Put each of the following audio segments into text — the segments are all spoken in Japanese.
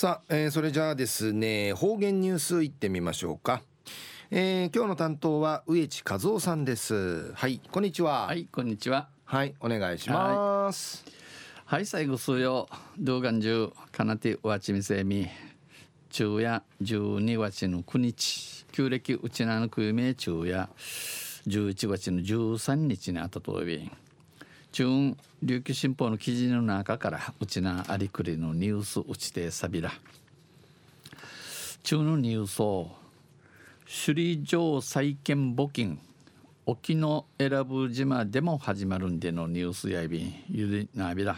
さあ、えー、それじゃあですね方言ニュースいってみましょうか、えー、今日の担当は植地和夫さんです。はいこんにちは。はいこんにちは。はいお願いします。はい、最後数曜動画中かなてわちみせみ。昼夜12月の9日。旧暦うちなのくゆめ昼夜。11月の13日にあったとお中琉球新報の記事の中からうちなありくりのニュースうちてさびら中のニュースを首里城再建募金沖永良部島でも始まるんでのニュースやいびんゆりなびら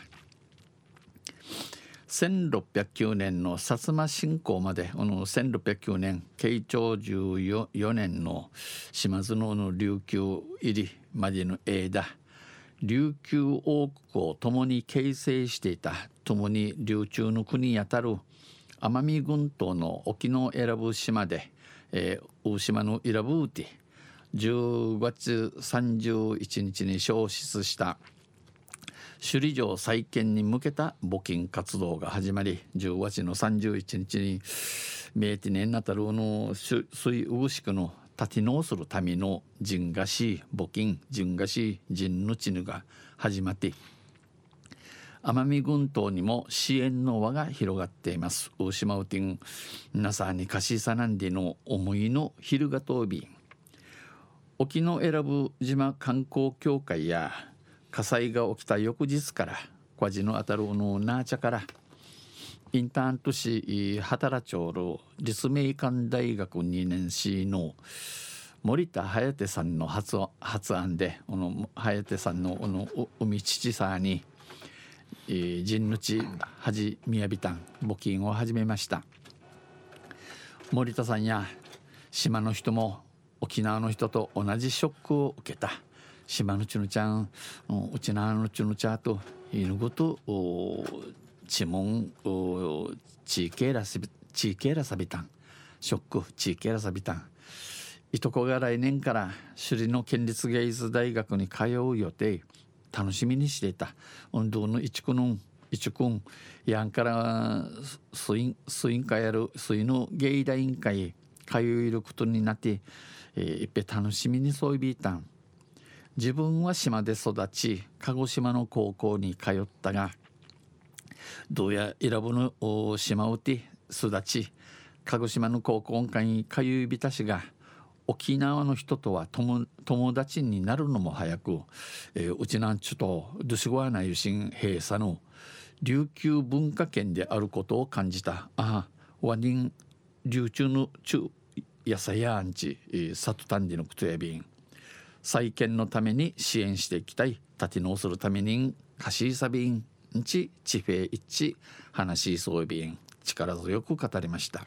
1609年の薩摩侵攻までこの1609年慶長14年の島津の琉球入りまでの間琉球王国を共に形成していた共に琉球の国にあたる奄美群島の沖永良部島で、えー、大島のイラブーティ10月31日に消失した首里城再建に向けた募金活動が始まり10月の31日に明治年なたるの水うぐしくの立て直するための人菓子募金人菓子人のちぬが始まって奄美群島にも支援の輪が広がっています。大島ウティン皆さんに貸しさなんでの思いの昼がとび沖永良部島観光協会や火災が起きた翌日から小路のあたるのナーチャからインターン都市働町の立命館大学2年生の森田颯さんの発発案でこの颯さんのこの海父さに陣ぬちはじみやびたん募金を始めました。森田さんや島の人も沖縄の人と同じショックを受けた。島のちぬちゃんうちなのちぬちゃんと犬ごとちもんちいけらちいけらさびたんショックちいけらさびたんいとこが来年から首里の県立芸術大学に通う予定楽しみにしていた運動の一区の一区やんからスインスイン会やるスイの芸大委員会通えることになって、え、いっぺ楽しみにそういびいたん自分は島で育ち鹿児島の高校に通ったがどうや選ぶの島うて育ち鹿児島の高校会に通いびたしが沖縄の人とは友達になるのも早く、えー、うちなんちゅとドゥシゴアナユシン閉鎖の琉球文化圏であることを感じた。ああワニン琉球の中野菜やアンチ、えー、サトタンディのことやびん。再建のために支援していきたい。立て直するために貸しさびん。ち地フェ一話しそうびん力強く語りました。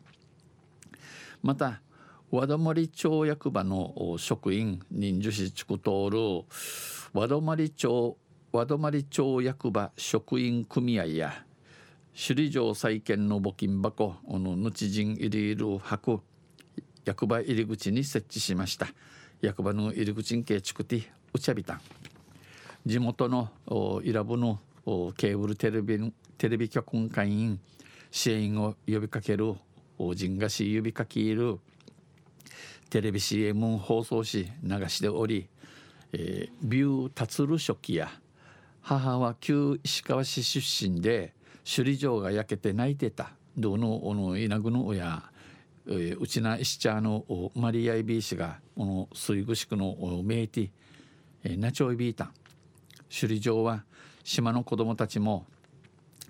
また和田森町役場の職員人樹市地区通る和田森町和田森町役場職員組合や首里城再建の募金箱この日人入りる箱役場入り口に設置しました。役場の入り口にけちくてうちゃびたん地元のイラブのケーブルテレビテレビ局会員支援を呼びかける人がし呼びかけるテレビ CM 放送し流しており、えー、ビュー達る初期や母は旧石川市出身で首里城が焼けて泣いてたどのおの稲具の親うちな石茶のマリアイビー氏がこの水具宿のメイティナチョイビータン首里城は島の子供たちも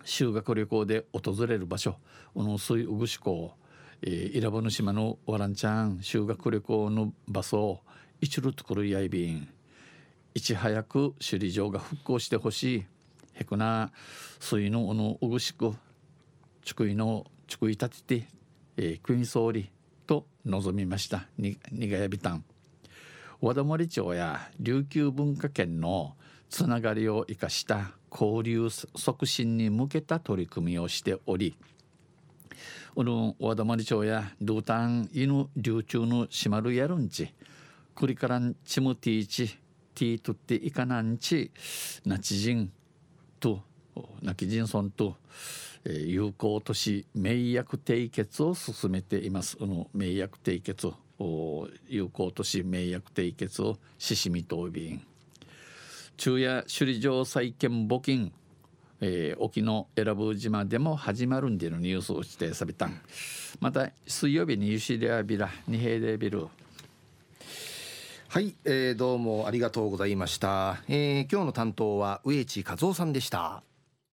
修学旅行で訪れる場所この水具宿えー、イラボの島のワランちゃん修学旅行の場所一路とこるやいびんいち早く首里城が復興してほしいへくな水のおのうぐしくちくいのちくい立ててえー、国総理と望みましたににがやびたん。和田森町や琉球文化圏のつながりを生かした交流促進に向けた取り組みをしておりこの和田森町やドータン犬流中の島るやるんちクリカランチムティーチティーとっていかなんちナチジンとナキジンソンとえー、有効都市名薬締結を進めています。の名薬締結を有効都市名薬締結をししみと便昼夜首里城再建募金。えー、沖永良部島でも始まるんでのニュースをしてさびたん。また水曜日にユシリアビラ二平でビル。はい、えー、どうもありがとうございました、えー、今日の担当は植地和夫さんでした。